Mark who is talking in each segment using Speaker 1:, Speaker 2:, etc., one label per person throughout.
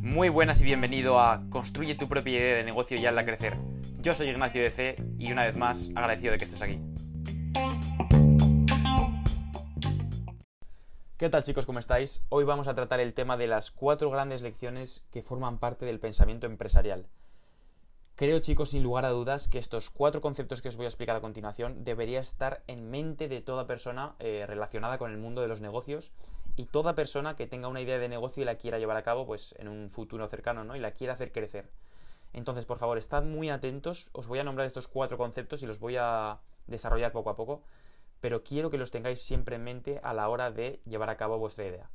Speaker 1: Muy buenas y bienvenido a Construye tu propia idea de negocio y hazla crecer. Yo soy Ignacio DC y una vez más agradecido de que estés aquí. ¿Qué tal chicos? ¿Cómo estáis? Hoy vamos a tratar el tema de las cuatro grandes lecciones que forman parte del pensamiento empresarial. Creo chicos, sin lugar a dudas, que estos cuatro conceptos que os voy a explicar a continuación debería estar en mente de toda persona eh, relacionada con el mundo de los negocios y toda persona que tenga una idea de negocio y la quiera llevar a cabo pues en un futuro cercano, ¿no? Y la quiera hacer crecer. Entonces, por favor, estad muy atentos, os voy a nombrar estos cuatro conceptos y los voy a desarrollar poco a poco pero quiero que los tengáis siempre en mente a la hora de llevar a cabo vuestra idea.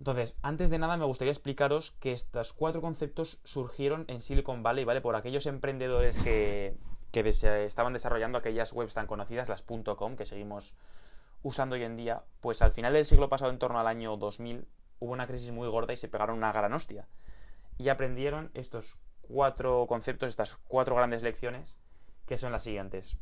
Speaker 1: Entonces, antes de nada me gustaría explicaros que estos cuatro conceptos surgieron en Silicon Valley, ¿vale? Por aquellos emprendedores que, que estaban desarrollando aquellas webs tan conocidas, las .com, que seguimos usando hoy en día, pues al final del siglo pasado, en torno al año 2000, hubo una crisis muy gorda y se pegaron una gran hostia. Y aprendieron estos cuatro conceptos, estas cuatro grandes lecciones, que son las siguientes.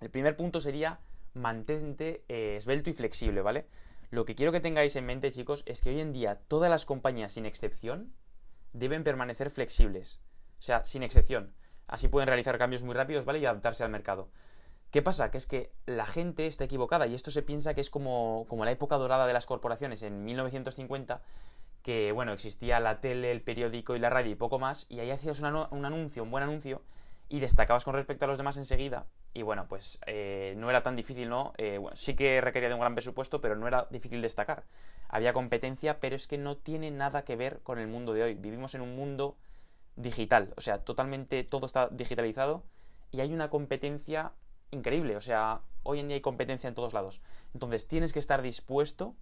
Speaker 1: El primer punto sería mantente eh, esbelto y flexible, ¿vale? Lo que quiero que tengáis en mente, chicos, es que hoy en día todas las compañías, sin excepción, deben permanecer flexibles. O sea, sin excepción. Así pueden realizar cambios muy rápidos, ¿vale? Y adaptarse al mercado. ¿Qué pasa? Que es que la gente está equivocada y esto se piensa que es como, como la época dorada de las corporaciones en 1950, que, bueno, existía la tele, el periódico y la radio y poco más, y ahí hacías un anuncio, un buen anuncio, y destacabas con respecto a los demás enseguida. Y bueno, pues eh, no era tan difícil, ¿no? Eh, sí que requería de un gran presupuesto, pero no era difícil destacar. Había competencia, pero es que no tiene nada que ver con el mundo de hoy. Vivimos en un mundo digital, o sea, totalmente todo está digitalizado y hay una competencia increíble, o sea, hoy en día hay competencia en todos lados. Entonces tienes que estar dispuesto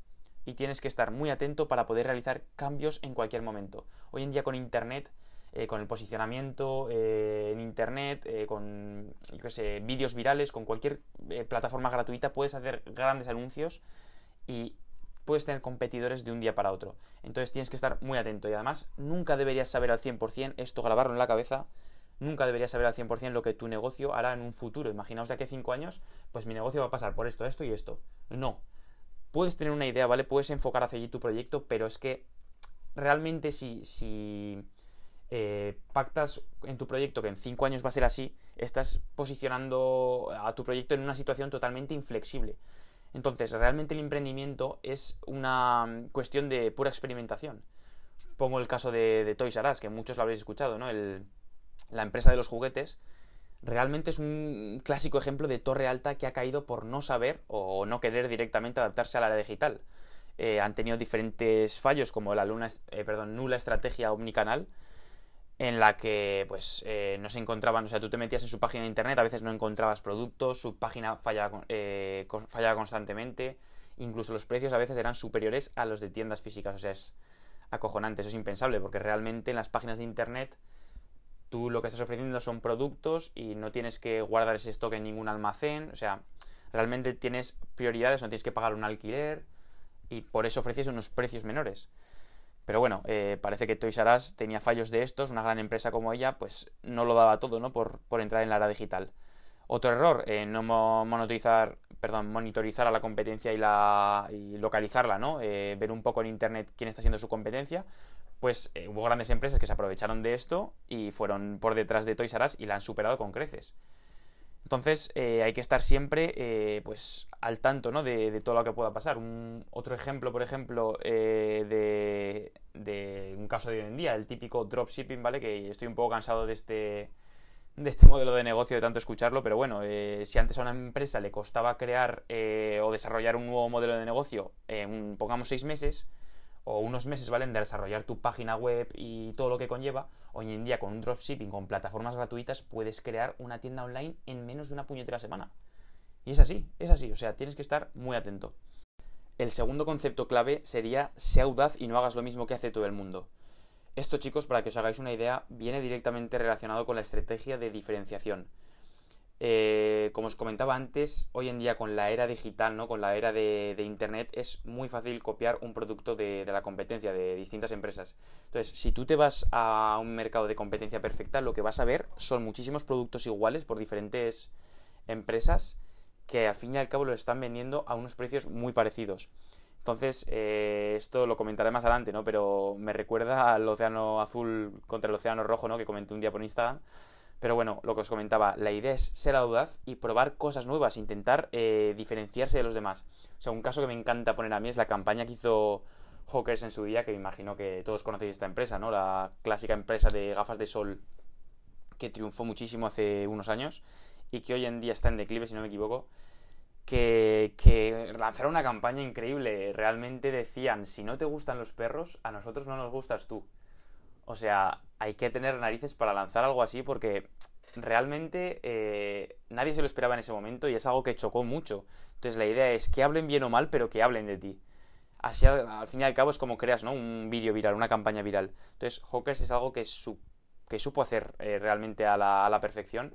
Speaker 1: y tienes que estar muy atento para poder realizar cambios en cualquier momento. Hoy en día con Internet eh, con el posicionamiento eh, en internet, eh, con vídeos virales, con cualquier plataforma gratuita, puedes hacer grandes anuncios y puedes tener competidores de un día para otro. Entonces tienes que estar muy atento y además nunca deberías saber al 100%, esto grabarlo en la cabeza, nunca deberías saber al 100% lo que tu negocio hará en un futuro. Imaginaos de aquí a 5 años, pues mi negocio va a pasar por esto, esto y esto. No. Puedes tener una idea, ¿vale? Puedes enfocar hacia allí tu proyecto, pero es que realmente si, si eh, pactas en tu proyecto que en cinco años va a ser así, estás posicionando a tu proyecto en una situación totalmente inflexible. Entonces, realmente el emprendimiento es una cuestión de pura experimentación. pongo el caso de, Toys R Us, que muchos lo habréis escuchado, ¿no? la empresa de los juguetes. Realmente es un clásico ejemplo de torre alta que ha caído por no saber o no querer directamente adaptarse a la área digital. Eh, han tenido diferentes fallos como la luna, eh, nula estrategia omnicanal, en la que pues eh, no se encontraban, o sea, tú te metías en su página de internet, a veces no encontrabas productos, su página fallaba, eh, fallaba constantemente, incluso los precios a veces eran superiores a los de tiendas físicas, o sea, es acojonante, eso es impensable, porque realmente en las páginas de internet tú lo que estás ofreciendo son productos y no tienes que guardar ese stock en ningún almacén, o sea, realmente tienes prioridades, no tienes que pagar un alquiler y por eso ofreces unos precios menores. Pero bueno, eh, parece que Toys R Us tenía fallos de estos, una gran empresa como ella, pues no lo daba todo, ¿no? Por, entrar en la era digital. Otro error, eh, no monitorizar, perdón, monitorizar a la competencia y, la, y localizarla, ¿no? Eh, ver un poco en internet quién está haciendo su competencia. Pues hubo grandes empresas que se aprovecharon de esto y fueron por detrás de Toys R Us y la han superado con creces. Entonces eh, hay que estar siempre eh, pues al tanto ¿no? de, todo lo que pueda pasar. Un, otro ejemplo, por ejemplo, eh, de, un caso de hoy en día, el típico dropshipping, ¿vale? Que estoy un poco cansado de este, de este modelo de negocio, de tanto escucharlo, pero bueno, si antes a una empresa le costaba crear o desarrollar un nuevo modelo de negocio, pongamos seis meses, o unos meses, ¿vale? De desarrollar tu página web y todo lo que conlleva, hoy en día con un dropshipping, con plataformas gratuitas, puedes crear una tienda online en menos de una puñetera semana. Y es así, es así, o sea, tienes que estar muy atento. El segundo concepto clave sería sea audaz y no hagas lo mismo que hace todo el mundo. Esto, chicos, para que os hagáis una idea, viene directamente relacionado con la estrategia de diferenciación. Eh, como os comentaba antes, hoy en día con la era digital, ¿no? con la era de, Internet, es muy fácil copiar un producto de, la competencia de distintas empresas. Entonces, si tú te vas a un mercado de competencia perfecta, lo que vas a ver son muchísimos productos iguales por diferentes empresas que al fin y al cabo lo están vendiendo a unos precios muy parecidos. Entonces, eh, esto lo comentaré más adelante, ¿no? Pero me recuerda al océano azul contra el océano rojo, ¿no? Que comenté un día por Instagram. Pero bueno, lo que os comentaba, la idea es ser audaz y probar cosas nuevas, intentar eh, diferenciarse de los demás. O sea, un caso que me encanta poner a mí es la campaña que hizo Hawkers en su día, que me imagino que todos conocéis esta empresa, ¿no? La clásica empresa de gafas de sol que triunfó muchísimo hace unos años y que hoy en día está en declive, si no me equivoco que, lanzaron una campaña increíble. Realmente decían, si no te gustan los perros, a nosotros no nos gustas tú. O sea, hay que tener narices para lanzar algo así porque realmente eh, nadie se lo esperaba en ese momento y es algo que chocó mucho. Entonces la idea es que hablen bien o mal, pero que hablen de ti. Así al, fin y al cabo es como creas, ¿no? Un vídeo viral, una campaña viral. Entonces Hawkers es algo que, que supo hacer eh, realmente a la perfección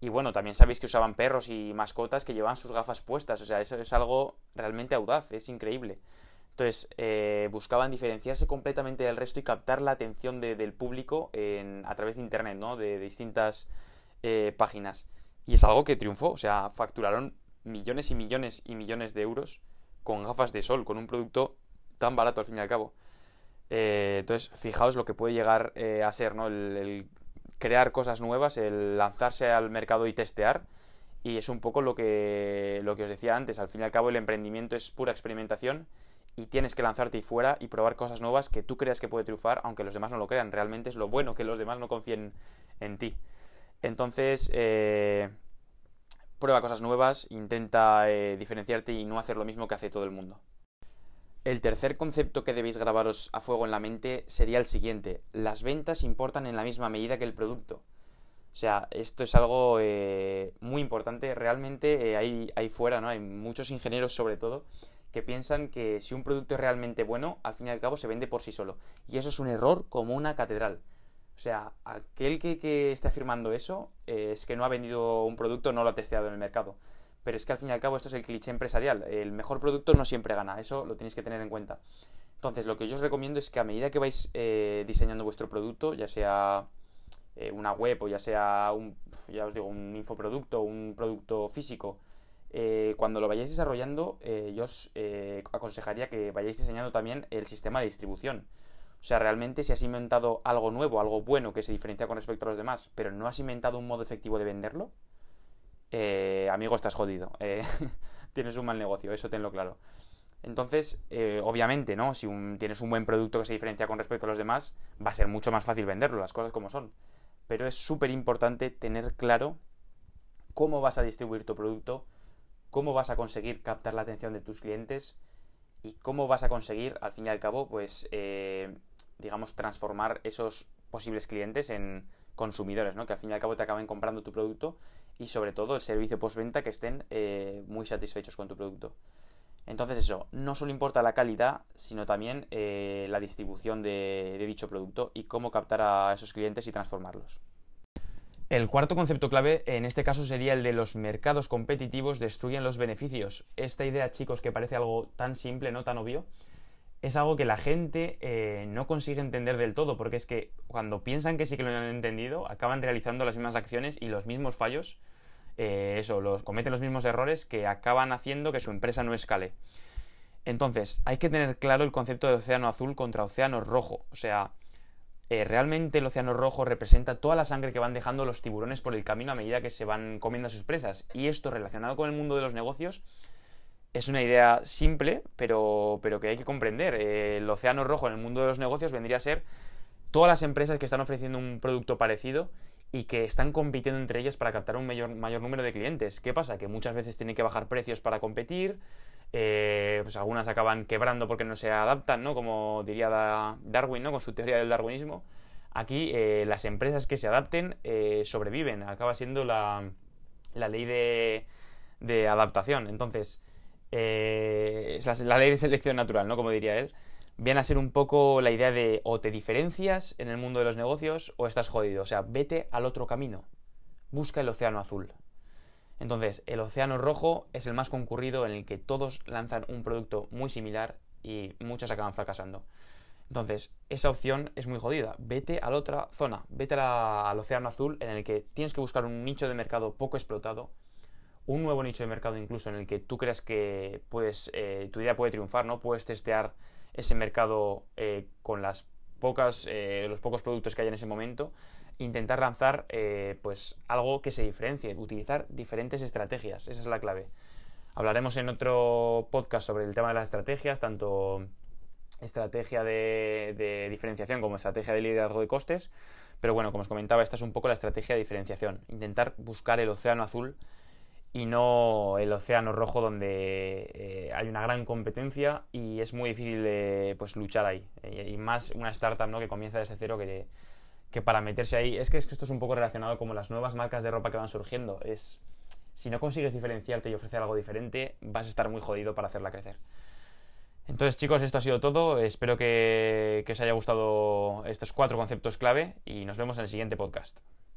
Speaker 1: y bueno, también sabéis que usaban perros y mascotas que llevaban sus gafas puestas. O sea, eso es algo realmente audaz, es increíble. Entonces, eh, buscaban diferenciarse completamente del resto y captar la atención del público a través de Internet, ¿no? De, distintas eh, páginas. Y es algo que triunfó. O sea, facturaron millones y millones y millones de euros con gafas de sol, con un producto tan barato al fin y al cabo. Eh, entonces, fijaos lo que puede llegar a ser, ¿no? el crear cosas nuevas, el lanzarse al mercado y testear. Y es un poco lo que, lo que os decía antes. Al fin y al cabo, el emprendimiento es pura experimentación y tienes que lanzarte y fuera y probar cosas nuevas que tú creas que puede triunfar, aunque los demás no lo crean. Realmente es lo bueno que los demás no confíen en ti. Entonces, eh, prueba cosas nuevas, intenta eh, diferenciarte y no hacer lo mismo que hace todo el mundo. El tercer concepto que debéis grabaros a fuego en la mente sería el siguiente. Las ventas importan en la misma medida que el producto. O sea, esto es algo eh, muy importante. Realmente eh, hay, hay fuera, ¿no? Hay muchos ingenieros sobre todo que piensan que si un producto es realmente bueno, al fin y al cabo se vende por sí solo. Y eso es un error como una catedral. O sea, aquel que, que esté afirmando eso eh, es que no ha vendido un producto, no lo ha testeado en el mercado pero es que al fin y al cabo esto es el cliché empresarial. El mejor producto no siempre gana, eso lo tenéis que tener en cuenta. Entonces, lo que yo os recomiendo es que a medida que vais eh, diseñando vuestro producto, ya sea eh, una web o ya sea un, ya os digo, un infoproducto, un producto físico, eh, cuando lo vayáis desarrollando, yo os aconsejaría que vayáis diseñando también el sistema de distribución. O sea, realmente si has inventado algo nuevo, algo bueno que se diferencia con respecto a los demás, pero no has inventado un modo efectivo de venderlo, eh, amigo, estás jodido. Eh, tienes un mal negocio, eso tenlo claro. Entonces, eh, obviamente, ¿no? Si tienes un buen producto que se diferencia con respecto a los demás, va a ser mucho más fácil venderlo, las cosas como son. Pero es súper importante tener claro cómo vas a distribuir tu producto, cómo vas a conseguir captar la atención de tus clientes y cómo vas a conseguir, al fin y al cabo, pues, digamos, transformar esos posibles clientes en consumidores, ¿no? Que al fin y al cabo te acaben comprando tu producto y sobre todo el servicio postventa que estén eh, muy satisfechos con tu producto. Entonces eso, no solo importa la calidad, sino también eh, la distribución de, dicho producto y cómo captar a esos clientes y transformarlos. El cuarto concepto clave en este caso sería el de los mercados competitivos destruyen los beneficios. Esta idea, chicos, que parece algo tan simple, no tan obvio, es algo que la gente eh, no consigue entender del todo, porque es que cuando piensan que sí que lo han entendido, acaban realizando las mismas acciones y los mismos fallos, eh, eso, los, cometen los mismos errores que acaban haciendo que su empresa no escale. Entonces, hay que tener claro el concepto de océano azul contra océano rojo. O sea, eh, realmente el océano rojo representa toda la sangre que van dejando los tiburones por el camino a medida que se van comiendo a sus presas. Y esto relacionado con el mundo de los negocios es una idea simple, pero, pero que hay que comprender. Eh, el océano rojo en el mundo de los negocios vendría a ser todas las empresas que están ofreciendo un producto parecido y que están compitiendo entre ellas para captar un mayor, mayor número de clientes. ¿Qué pasa? Que muchas veces tienen que bajar precios para competir, eh, pues algunas acaban quebrando porque no se adaptan, ¿no? Como diría Darwin, ¿no? Con su teoría del darwinismo. Aquí eh, las empresas que se adapten sobreviven, acaba siendo la, la ley de, de adaptación. Entonces, eh, es la, ley de selección natural, ¿no? Como diría él, viene a ser un poco la idea de o te diferencias en el mundo de los negocios o estás jodido. O sea, vete al otro camino. Busca el océano azul. Entonces, el océano rojo es el más concurrido en el que todos lanzan un producto muy similar y muchos acaban fracasando. Entonces, esa opción es muy jodida. Vete a la otra zona, vete al océano azul en el que tienes que buscar un nicho de mercado poco explotado un nuevo nicho de mercado incluso en el que tú creas que puedes, eh, tu idea puede triunfar, ¿no? Puedes testear ese mercado eh, con las pocas, eh, los pocos productos que hay en ese momento, intentar lanzar pues algo que se diferencie, utilizar diferentes estrategias, esa es la clave. Hablaremos en otro podcast sobre el tema de las estrategias, tanto estrategia de, de diferenciación como estrategia de liderazgo de costes, pero bueno, como os comentaba, esta es un poco la estrategia de diferenciación, intentar buscar el océano azul y no el océano rojo donde eh, hay una gran competencia y es muy difícil pues luchar ahí. Y, más una startup ¿no? que comienza desde cero que, que para meterse ahí... Es que, es que esto es un poco relacionado como las nuevas marcas de ropa que van surgiendo. Es, si no consigues diferenciarte y ofrecer algo diferente, vas a estar muy jodido para hacerla crecer. Entonces chicos, esto ha sido todo. Espero que, que os haya gustado estos cuatro conceptos clave y nos vemos en el siguiente podcast.